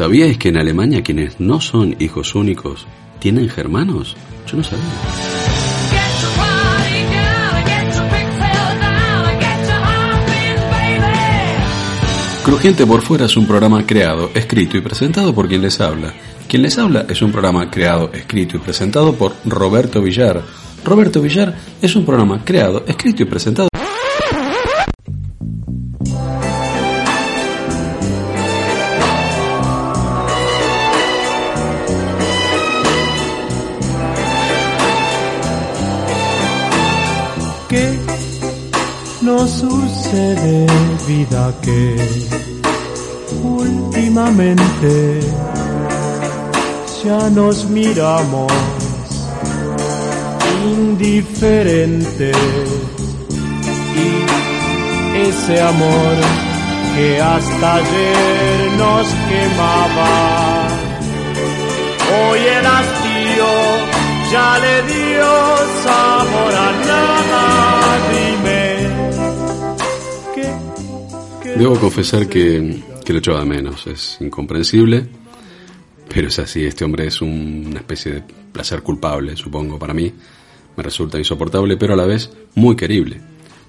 ¿Sabíais que en Alemania quienes no son hijos únicos tienen germanos? Yo no sabía. Crujiente por fuera es un programa creado, escrito y presentado por quien les habla. Quien les habla es un programa creado, escrito y presentado por Roberto Villar. Roberto Villar es un programa creado, escrito y presentado nos sucede, vida, que últimamente ya nos miramos indiferentes y ese amor que hasta ayer nos quemaba, hoy el hastío ya le dio sabor a nada, dime. Debo confesar que, que lo echaba de menos, es incomprensible, pero es así, este hombre es un- una especie de placer culpable, supongo, para mí. Me resulta insoportable, pero a la vez muy querible.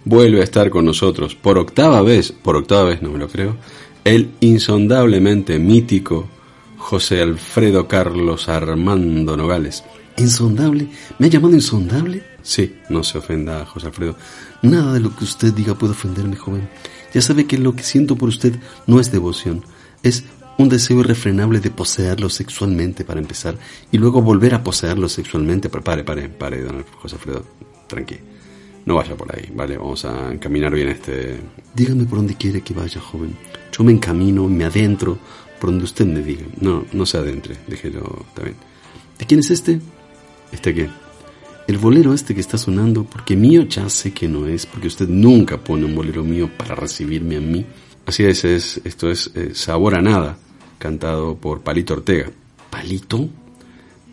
Vuelve a estar con nosotros por octava vez, por octava vez no me lo creo, el insondablemente mítico José Alfredo Carlos Armando Nogales. ¿Insondable? ¿Me ha llamado insondable? Sí, no se ofenda, José Alfredo. Nada de lo que usted diga puede ofenderme, joven. Ya sabe que lo que siento por usted no es devoción, es un deseo irrefrenable de poseerlo sexualmente para empezar y luego volver a poseerlo sexualmente. Pero pare, pare, pare, don José Alfredo, tranqui. No vaya por ahí, ¿vale? Vamos a encaminar bien este... Dígame por dónde quiere que vaya, joven. Yo me encamino, me adentro, por donde usted me diga. No, no se adentre, déjelo, bien. ¿De quién es este? ¿Este qué? El bolero este que está sonando, porque mío ya sé que no es, porque usted nunca pone un bolero mío para recibirme a mí. Así es, es esto es eh, Sabor a Nada, cantado por Palito Ortega. ¿Palito?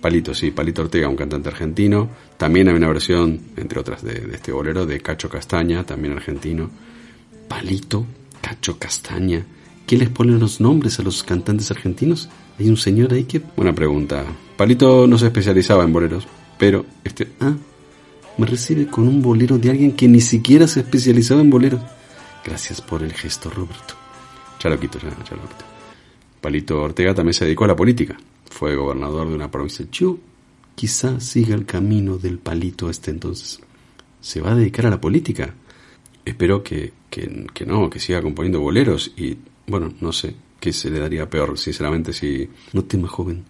Palito, sí, Palito Ortega, un cantante argentino. También hay una versión, entre otras, de, este bolero, de Cacho Castaña, también argentino. Palito, Cacho Castaña. ¿Qué les ponen los nombres a los cantantes argentinos? Hay un señor ahí que... Buena pregunta. Palito no se especializaba en boleros, pero este... Ah, me recibe con un bolero de alguien que ni siquiera se especializaba en boleros. Gracias por el gesto, Roberto. Ya lo ya, lo. Palito Ortega también se dedicó a la política. Fue gobernador de una provincia. Yo quizá siga el camino del palito este entonces. ¿Se va a dedicar a la política? Espero que, que, que no, que siga componiendo boleros y, bueno, no sé, qué se le daría peor, sinceramente, si... No tema, joven.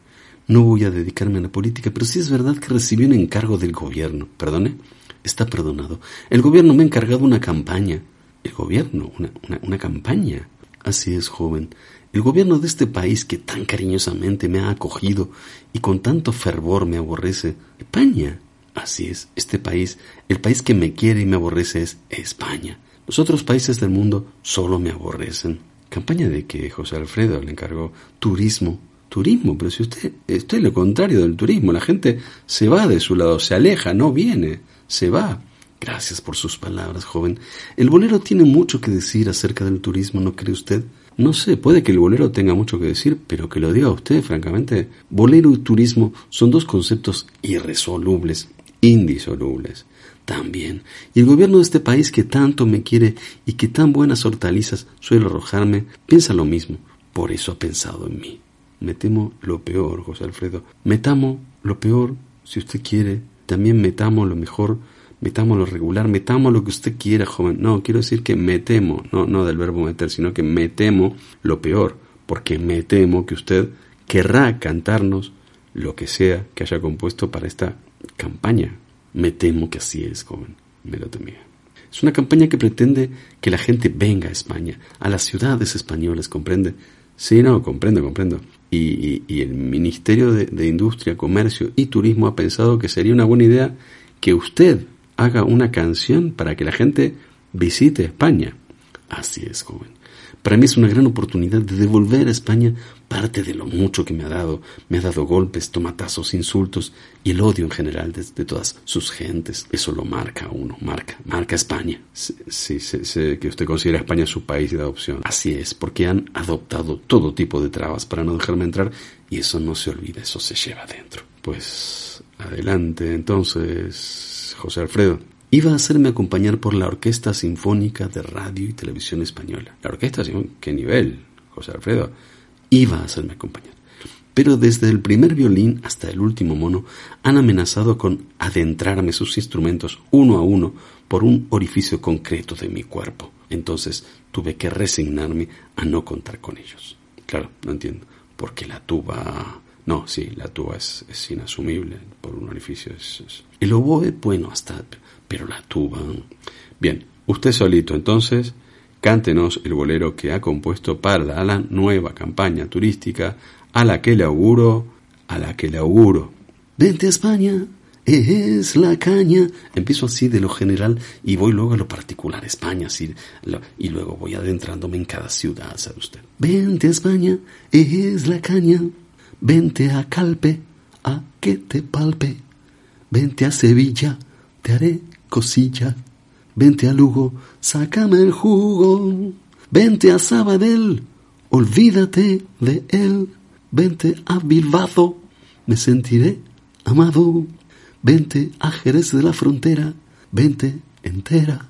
No voy a dedicarme a la política, pero sí es verdad que recibí un encargo del gobierno. ¿Perdone? Está perdonado. El gobierno me ha encargado una campaña. ¿El gobierno? ¿Una, una, una campaña? Así es, joven. El gobierno de este país que tan cariñosamente me ha acogido y con tanto fervor me aborrece. España. Así es, este país, el país que me quiere y me aborrece es España. Los otros países del mundo solo me aborrecen. ¿Campaña de que José Alfredo le encargó? Turismo. Turismo, pero si usted, usted es lo contrario del turismo, la gente se va de su lado, se aleja, no viene, se va. Gracias por sus palabras, joven. El bolero tiene mucho que decir acerca del turismo, ¿no cree usted? No sé, puede que el bolero tenga mucho que decir, pero que lo diga usted, francamente. Bolero y turismo son dos conceptos irresolubles, indisolubles. También. Y el gobierno de este país que tanto me quiere y que tan buenas hortalizas suele arrojarme, piensa lo mismo. Por eso ha pensado en mí. Me temo lo peor, José Alfredo. Me tamo lo peor, si usted quiere. También me tamo lo mejor metamos lo regular, metamos lo que usted quiera, joven. No, quiero decir que me temo, no, no del verbo meter, sino que me temo lo peor, porque me temo que usted querrá cantarnos lo que sea que haya compuesto para esta campaña. Me temo que así es, joven, me lo temía. Es una campaña que pretende que la gente venga a España, a las ciudades españolas, ¿comprende? Sí, no, comprendo, comprendo. Y, y, y el Ministerio de, de Industria, Comercio y Turismo ha pensado que sería una buena idea que usted haga una canción para que la gente visite España. Así es, joven. Para mí es una gran oportunidad de devolver a España parte de lo mucho que me ha dado. Me ha dado golpes, tomatazos, insultos y el odio en general de, todas sus gentes. Eso lo marca uno, marca, marca España. Sí, sé, que usted considera España su país de adopción. Así es, porque han adoptado todo tipo de trabas para no dejarme entrar y eso no se olvida, eso se lleva adentro. Pues adelante entonces, José Alfredo iba a hacerme acompañar por la Orquesta Sinfónica de Radio y Televisión Española. La orquesta, ¿qué nivel, José Alfredo? Iba a hacerme acompañar. Pero desde el primer violín hasta el último mono han amenazado con adentrarme sus instrumentos uno a uno por un orificio concreto de mi cuerpo. Entonces tuve que resignarme a no contar con ellos. Claro, no entiendo. Porque la tuba... No, sí, la tuba es, inasumible por un orificio. El oboe, bueno, hasta pero la tuba. Bien, usted solito entonces, cántenos el bolero que ha compuesto para la nueva campaña turística a la que le auguro, a la que le auguro. Vente a España, es la caña. Empiezo así de lo general y voy luego a lo particular, España, así, y luego voy adentrándome en cada ciudad, ¿sabe usted? Vente a España, es la caña. Vente a Calpe, a que te palpe. Vente a Sevilla, te haré cosilla. Vente a Lugo, sácame el jugo. Vente a Sabadell, olvídate de él. Vente a Bilbao, me sentiré amado. Vente a Jerez de la Frontera, vente entera.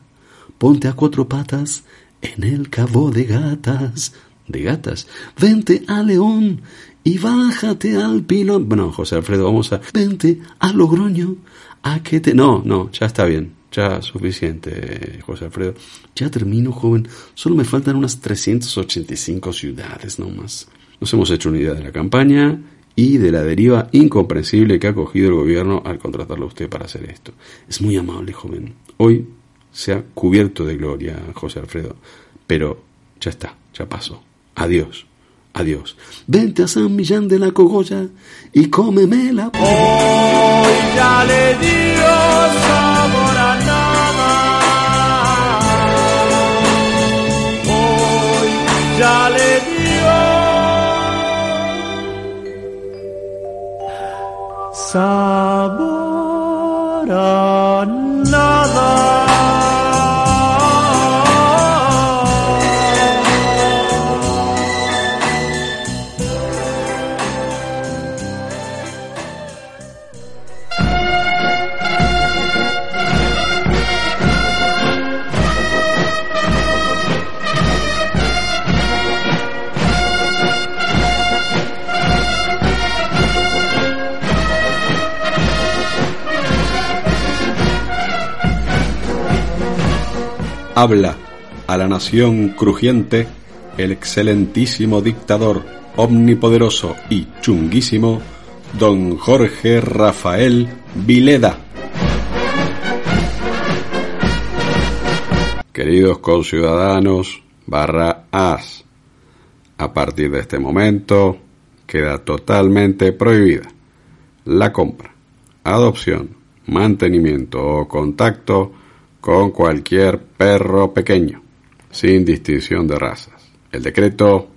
Ponte a cuatro patas en el cabo de gatas. De gatas. Vente a León y bájate al pilón. Bueno, José Alfredo, vamos a. Vente a Logroño Ah, que te... No, no, ya está bien. Ya suficiente, José Alfredo. Ya termino, joven. Solo me faltan unas 385 ciudades nomás. Nos hemos hecho una idea de la campaña y de la deriva incomprensible que ha cogido el gobierno al contratarlo a usted para hacer esto. Es muy amable, joven. Hoy se ha cubierto de gloria, José Alfredo. Pero ya está, ya pasó. Adiós. Adiós. Vente a San Millán de la Cogolla y cómemela. Hoy ya le dio sabor habla a la nación crujiente el excelentísimo dictador omnipoderoso y chunguísimo don Jorge Rafael Vileda. Queridos conciudadanos, barra AS, a partir de este momento queda totalmente prohibida la compra, adopción, mantenimiento o contacto con cualquier perro pequeño, sin distinción de razas. El decreto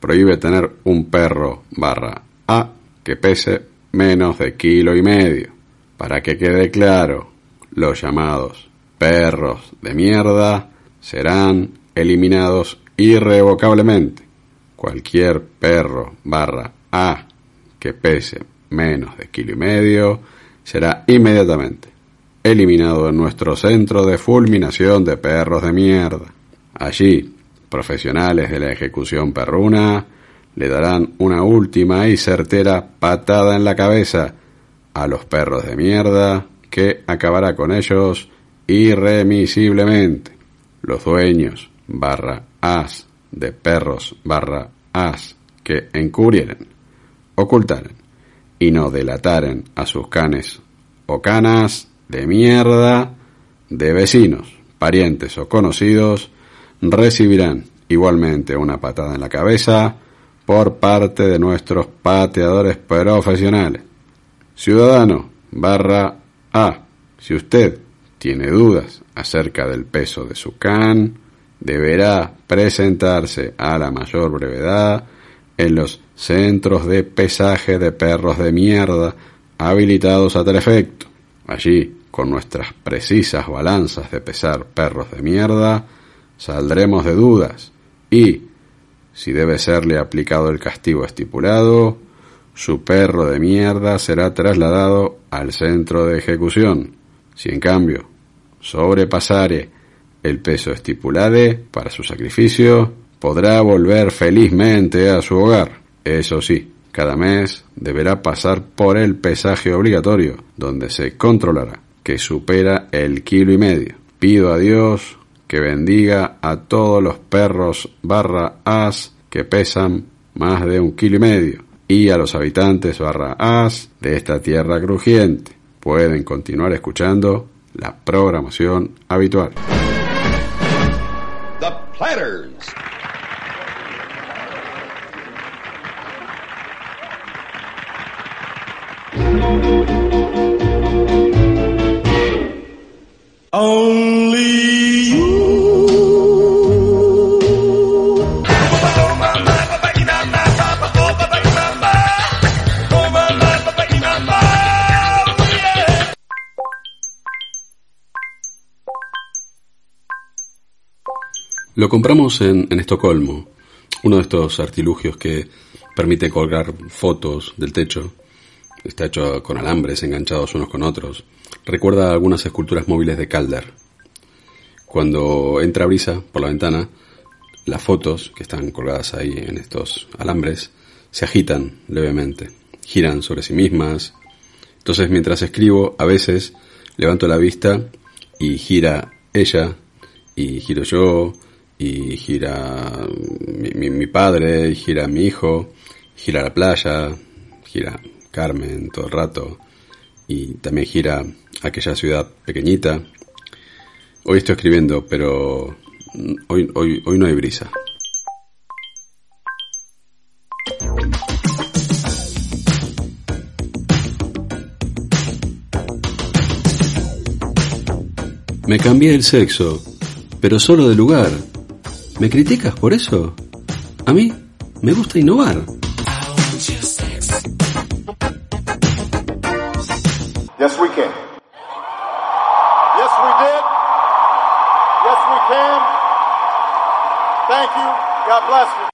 prohíbe tener un perro barra A que pese menos de kilo y medio. Para que quede claro, los llamados perros de mierda serán eliminados irrevocablemente. Cualquier perro barra A que pese menos de kilo y medio será inmediatamente eliminado en nuestro centro de fulminación de perros de mierda. Allí, profesionales de la ejecución perruna le darán una última y certera patada en la cabeza a los perros de mierda que acabará con ellos irremisiblemente. Los dueños barra as de perros barra as que encubrieren, ocultaren y no delataren a sus canes o canas de mierda de vecinos, parientes o conocidos recibirán igualmente una patada en la cabeza por parte de nuestros pateadores profesionales. Ciudadano barra A, si usted tiene dudas acerca del peso de su can, deberá presentarse a la mayor brevedad en los centros de pesaje de perros de mierda habilitados a tal efecto. Allí, con nuestras precisas balanzas de pesar perros de mierda, saldremos de dudas y, si debe serle aplicado el castigo estipulado, su perro de mierda será trasladado al centro de ejecución. Si en cambio sobrepasare el peso estipulado para su sacrificio, podrá volver felizmente a su hogar. Eso sí, cada mes deberá pasar por el pesaje obligatorio, donde se controlará que supera el kilo y medio. Pido a Dios que bendiga a todos los perros barra as que pesan más de un kilo y medio y a los habitantes barra as de esta tierra crujiente. Pueden continuar escuchando la programación habitual. Lo compramos en, en Estocolmo, uno de estos artilugios que permite colgar fotos del techo. Está hecho con alambres enganchados unos con otros. Recuerda algunas esculturas móviles de Calder. Cuando entra brisa por la ventana, las fotos que están colgadas ahí en estos alambres se agitan levemente, giran sobre sí mismas. Entonces mientras escribo, a veces levanto la vista y gira ella, y giro yo, y gira mi, mi- mi padre, y gira mi hijo, gira la playa, gira Carmen todo el rato, y también gira aquella ciudad pequeñita. Hoy estoy escribiendo, pero hoy, hoy, hoy no hay brisa. Me cambié el sexo, pero solo de lugar. ¿Me criticas por eso? A mí me gusta innovar. Yes, we can. Yes, we did. Yes, we can. Thank you. God bless you.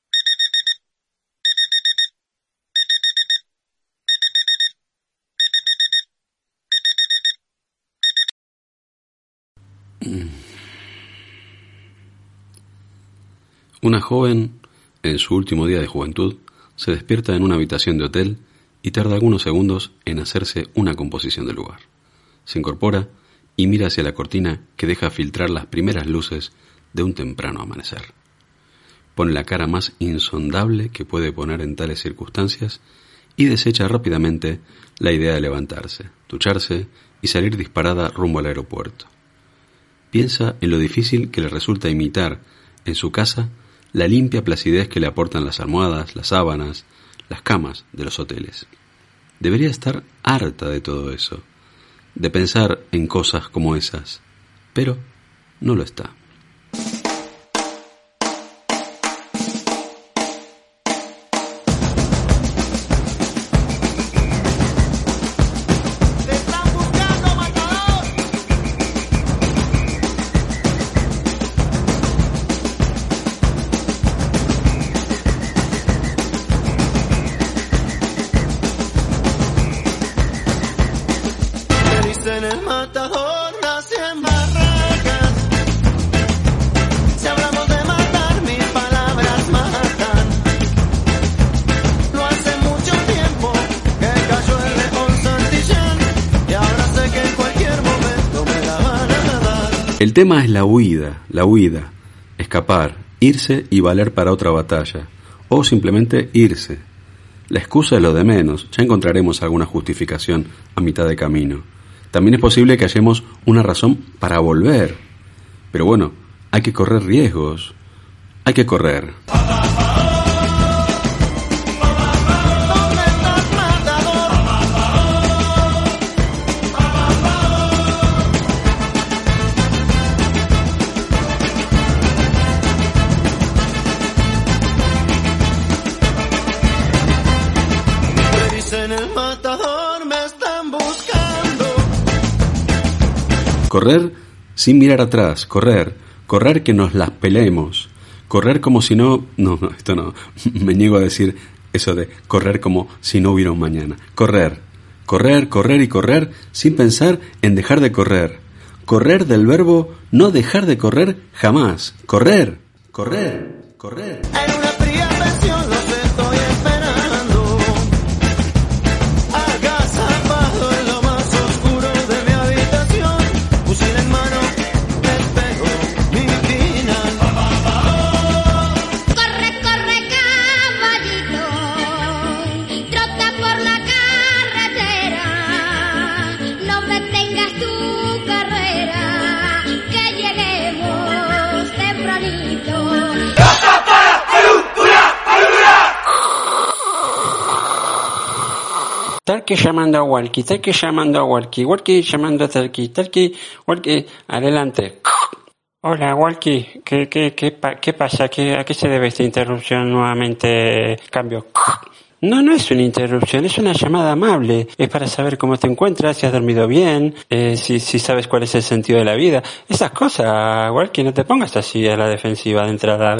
Una joven, en su último día de juventud, se despierta en una habitación de hotel y tarda algunos segundos en hacerse una composición del lugar. Se incorpora y mira hacia la cortina que deja filtrar las primeras luces de un temprano amanecer. Pone la cara más insondable que puede poner en tales circunstancias y desecha rápidamente la idea de levantarse, ducharse y salir disparada rumbo al aeropuerto. Piensa en lo difícil que le resulta imitar en su casa la limpia placidez que le aportan las almohadas, las sábanas, las camas de los hoteles. Debería estar harta de todo eso, de pensar en cosas como esas, pero no lo está. El tema es la huida, la huida, escapar, irse y valer para otra batalla, o simplemente irse. La excusa es lo de menos, ya encontraremos alguna justificación a mitad de camino. También es posible que hallemos una razón para volver. Pero bueno, hay que correr riesgos. Hay que correr. Correr sin mirar atrás, correr, correr que nos las peleemos, correr como si no, no, no, esto no, me niego a decir eso de correr como si no hubiera un mañana, correr, correr, correr y correr sin pensar en dejar de correr, correr del verbo no dejar de correr jamás, correr, correr, correr. Talki llamando a Walkie, Talki llamando a Walkie, Walkie llamando a Talki, Talki, Walkie, adelante. Hola, Walkie, ¿qué, qué, qué, qué pasa? ¿Qué, ¿A qué se debe esta interrupción nuevamente? Cambio. No, no es una interrupción, es una llamada amable. Es para saber cómo te encuentras, si has dormido bien, eh, si, si sabes cuál es el sentido de la vida. Esas cosas, Walkie, no te pongas así a la defensiva de entrada.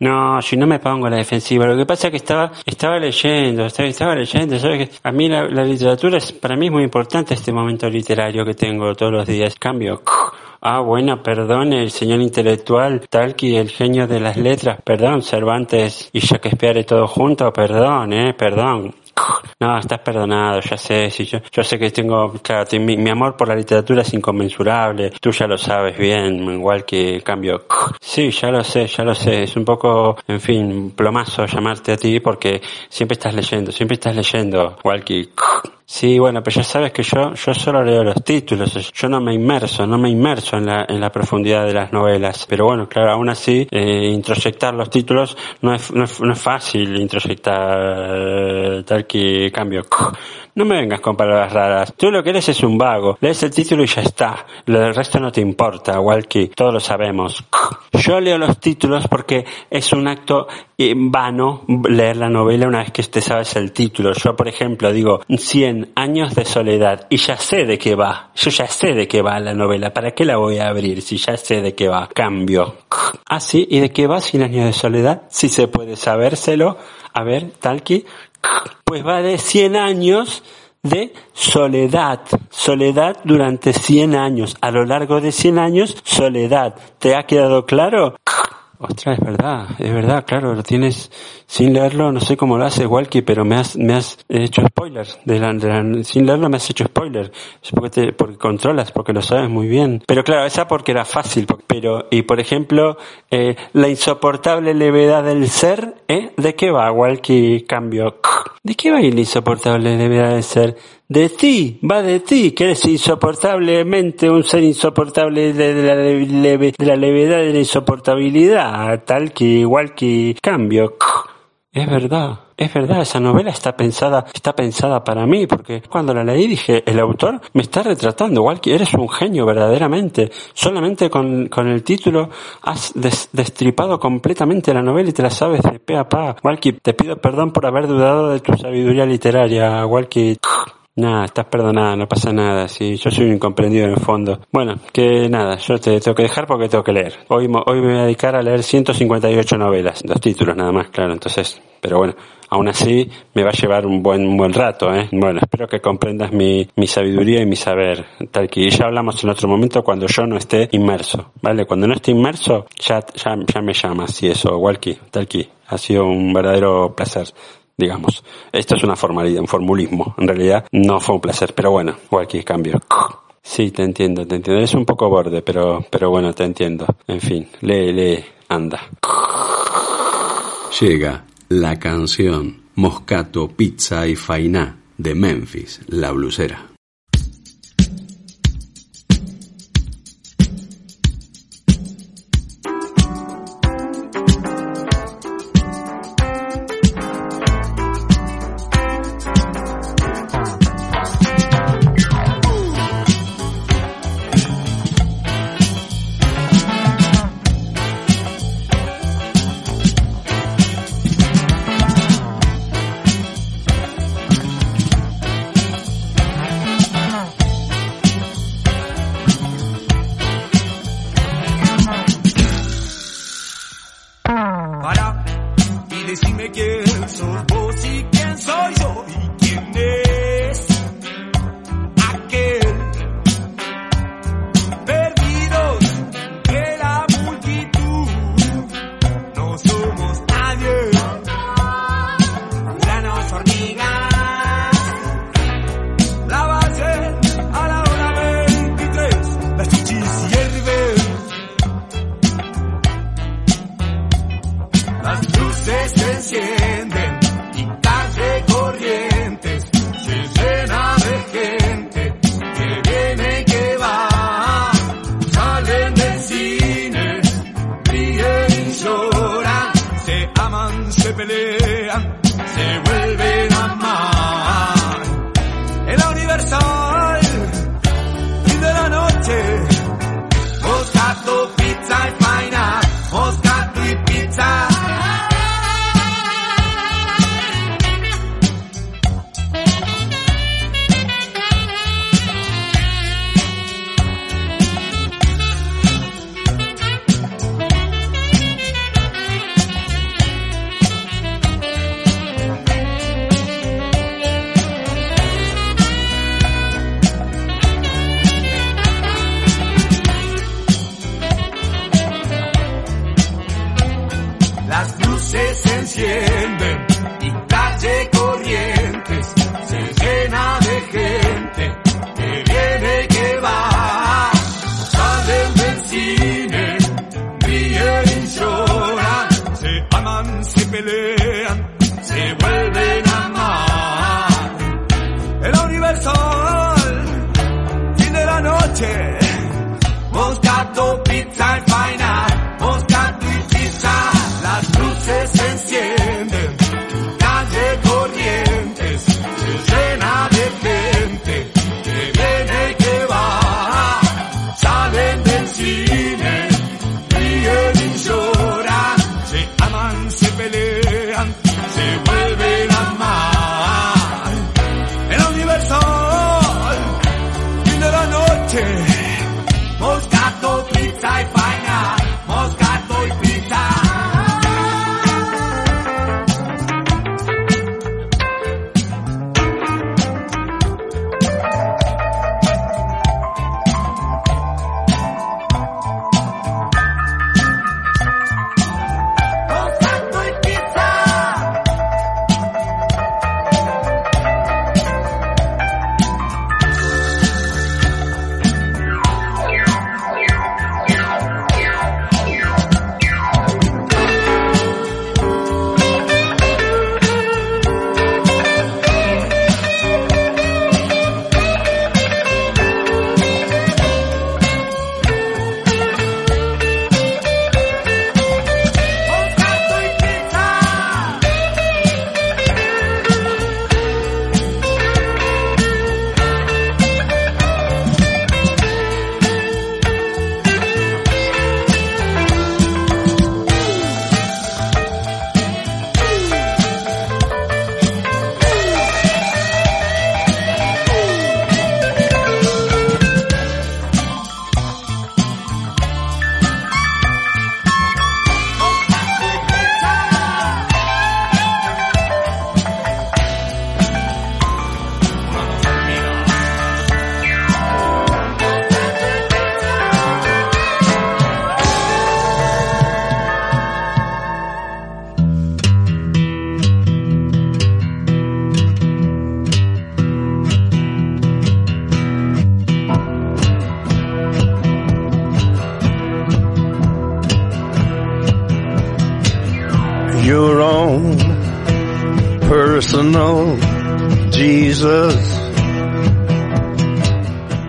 No, si no me pongo a la defensiva. Lo que pasa es que estaba, estaba leyendo, estaba, estaba leyendo. ¿sabes? que A mí la, la literatura es, para mí es muy importante este momento literario que tengo todos los días. Cambio. Ah, bueno, perdón, el señor intelectual, Talqui, el genio de las letras, perdón, Cervantes y Shakespeare todo junto, perdón, eh, perdón. No, estás perdonado, ya sé, si yo, yo sé que tengo, claro, mi, mi amor por la literatura es inconmensurable, tú ya lo sabes bien, igual que cambio. Sí, ya lo sé, ya lo sé, es un poco, en fin, plomazo llamarte a ti porque siempre estás leyendo, siempre estás leyendo, igual que Sí, bueno, pero ya sabes que yo, yo solo leo los títulos, yo no me inmerso, no me inmerso en la, en la profundidad de las novelas. Pero bueno, claro, aún así, eh, introyectar los títulos no es, no es, no es fácil introyectar tal que cambio. No me vengas con palabras raras. Tú lo que eres es un vago. Lees el título y ya está. Lo del resto no te importa, Walkie. Todos lo sabemos. Yo leo los títulos porque es un acto vano leer la novela una vez que te sabes el título. Yo, por ejemplo, digo 100 años de soledad y ya sé de qué va. Yo ya sé de qué va la novela. ¿Para qué la voy a abrir si ya sé de qué va? Cambio. Ah, sí, ¿y de qué va 100 años de soledad? Si se puede sabérselo. A ver, Talki. Pues va de 100 años de soledad. Soledad durante 100 años. A lo largo de 100 años, soledad. ¿Te ha quedado claro? Ostras, es verdad, es verdad, claro, lo tienes sin leerlo, no sé cómo lo haces, Walkie, pero me has, me has hecho spoilers, de la, de la- sin leerlo me has hecho spoiler, es porque te, porque controlas, porque lo sabes muy bien. Pero claro, esa porque era fácil, pero, y por ejemplo, eh, la insoportable levedad del ser, ¿eh? ¿De qué va, Walkie? Cambio. ¿De qué va la insoportable levedad del ser? De ti, va de ti, que eres insoportablemente un ser insoportable de, la, leve- de la levedad de la insoportabilidad, tal que igual que cambio. Es verdad, es verdad, esa novela está pensada, está pensada para mí, porque cuando la leí dije, el autor me está retratando, igual que eres un genio verdaderamente. Solamente con, con el título has des- destripado completamente la novela y te la sabes de pe a pa. Walkie, te pido perdón por haber dudado de tu sabiduría literaria, Walkie. Nada, estás perdonada, no pasa nada, sí, yo soy un incomprendido en el fondo. Bueno, que nada, yo te tengo que dejar porque tengo que leer. Hoy, hoy me voy a dedicar a leer 158 novelas, dos títulos nada más, claro, entonces, pero bueno, aún así me va a llevar un buen, un buen rato, ¿eh? Bueno, espero que comprendas mi, mi sabiduría y mi saber, tal que ya hablamos en otro momento cuando yo no esté inmerso, ¿vale? Cuando no esté inmerso, ya, ya, ya me llamas y eso, Walkie, tal que ha sido un verdadero placer digamos. Esto es una formalidad, un formulismo. En realidad no fue un placer, pero bueno, cualquier cambio. Sí, te entiendo, te entiendo. Es un poco borde, pero, pero bueno, te entiendo. En fin, lee, lee, anda. Llega la canción Moscato, Pizza y Fainá de Memphis, la blusera.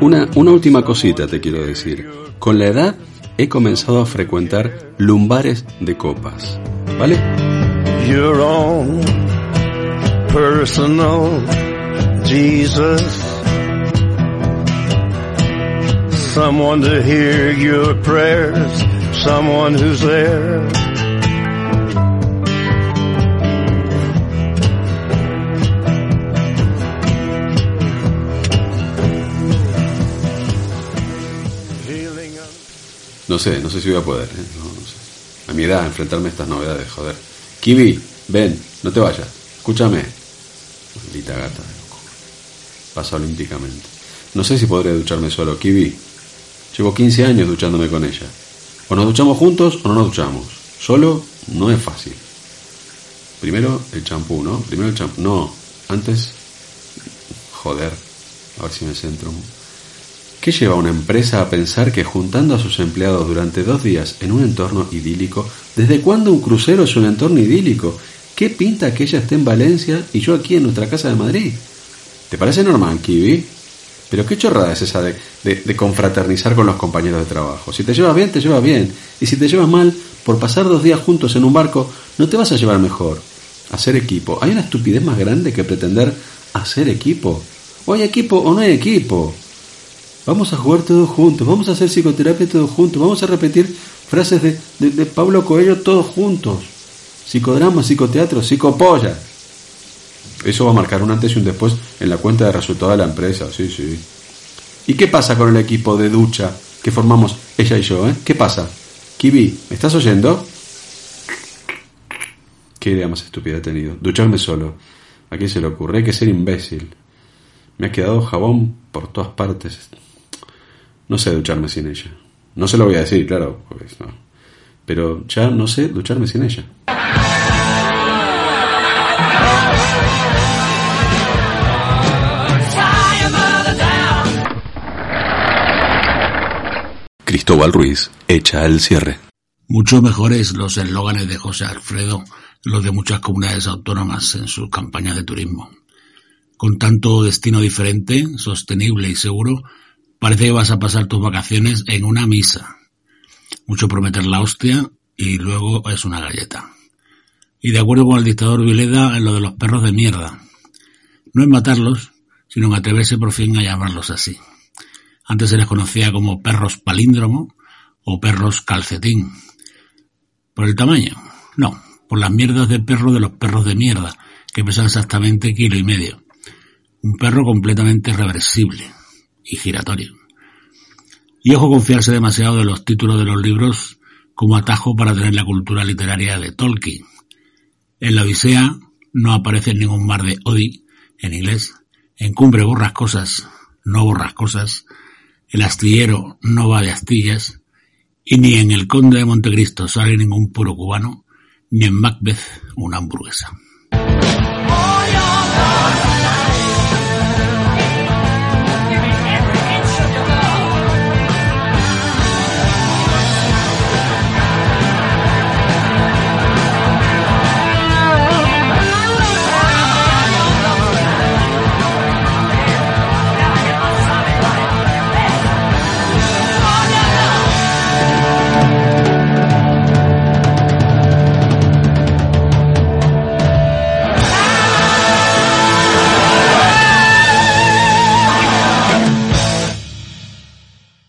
Una, una última cosita te quiero decir. Con la edad he comenzado a frecuentar lumbares de copas. ¿Vale? Your own personal Jesus. Someone to hear your prayers, someone who's there. No sé, no sé si voy a poder. ¿eh? No, no sé. A mi edad, enfrentarme a estas novedades, joder. Kiwi, ven, no te vayas. Escúchame. Maldita gata de loco. Pasa olímpicamente. No sé si podré ducharme solo, Kiwi. Llevo 15 años duchándome con ella. O nos duchamos juntos o no nos duchamos. Solo no es fácil. Primero el champú, ¿no? Primero el champú. No, antes... Joder. A ver si me centro. ¿Qué lleva a una empresa a pensar que juntando a sus empleados durante dos días en un entorno idílico, ¿desde cuándo un crucero es un entorno idílico? ¿Qué pinta que ella esté en Valencia y yo aquí en nuestra casa de Madrid? ¿Te parece normal, Kiwi? Pero qué chorrada es esa de, de- de confraternizar con los compañeros de trabajo. Si te llevas bien, te llevas bien. Y si te llevas mal, por pasar dos días juntos en un barco, no te vas a llevar mejor. Hacer equipo. ¿Hay una estupidez más grande que pretender hacer equipo? O hay equipo o no hay equipo. Vamos a jugar todos juntos, vamos a hacer psicoterapia todos juntos, vamos a repetir frases de, Pablo Coelho todos juntos. Psicodrama, psicoteatro, psicopolla. Eso va a marcar un antes y un después en la cuenta de resultados de la empresa, sí, sí. ¿Y qué pasa con el equipo de ducha que formamos ella y yo, eh? ¿Qué pasa? Kiwi, ¿me estás oyendo? Qué idea más estúpida he tenido. Ducharme solo. ¿A quién se le ocurre? Hay que ser imbécil. Me ha quedado jabón por todas partes. No sé ducharme sin ella. No se lo voy a decir, claro, pues no. Pero ya no sé ducharme sin ella. Cristóbal Ruiz echa el cierre. Mucho mejores los eslóganes de José Alfredo, los de muchas comunidades autónomas en sus campañas de turismo. Con tanto destino diferente, sostenible y seguro, parece que vas a pasar tus vacaciones en una misa. Mucho prometer la hostia y luego es una galleta. Y de acuerdo con el dictador Vileda en lo de los perros de mierda. No es matarlos, sino atreverse por fin a llamarlos así. Antes se les conocía como perros palíndromo o perros calcetín. ¿Por el tamaño? No, por las mierdas de perro de los perros de mierda, que pesan exactamente kilo y medio. Un perro completamente reversible y giratorio. Y ojo confiarse demasiado de los títulos de los libros como atajo para tener la cultura literaria de Tolkien. En la Odisea no aparece ningún mar de Odi, en inglés. En Cumbre borrascosas, no borrascosas. El astillero no va de astillas. Y ni en El Conde de Montecristo sale ningún puro cubano, ni en Macbeth una hamburguesa.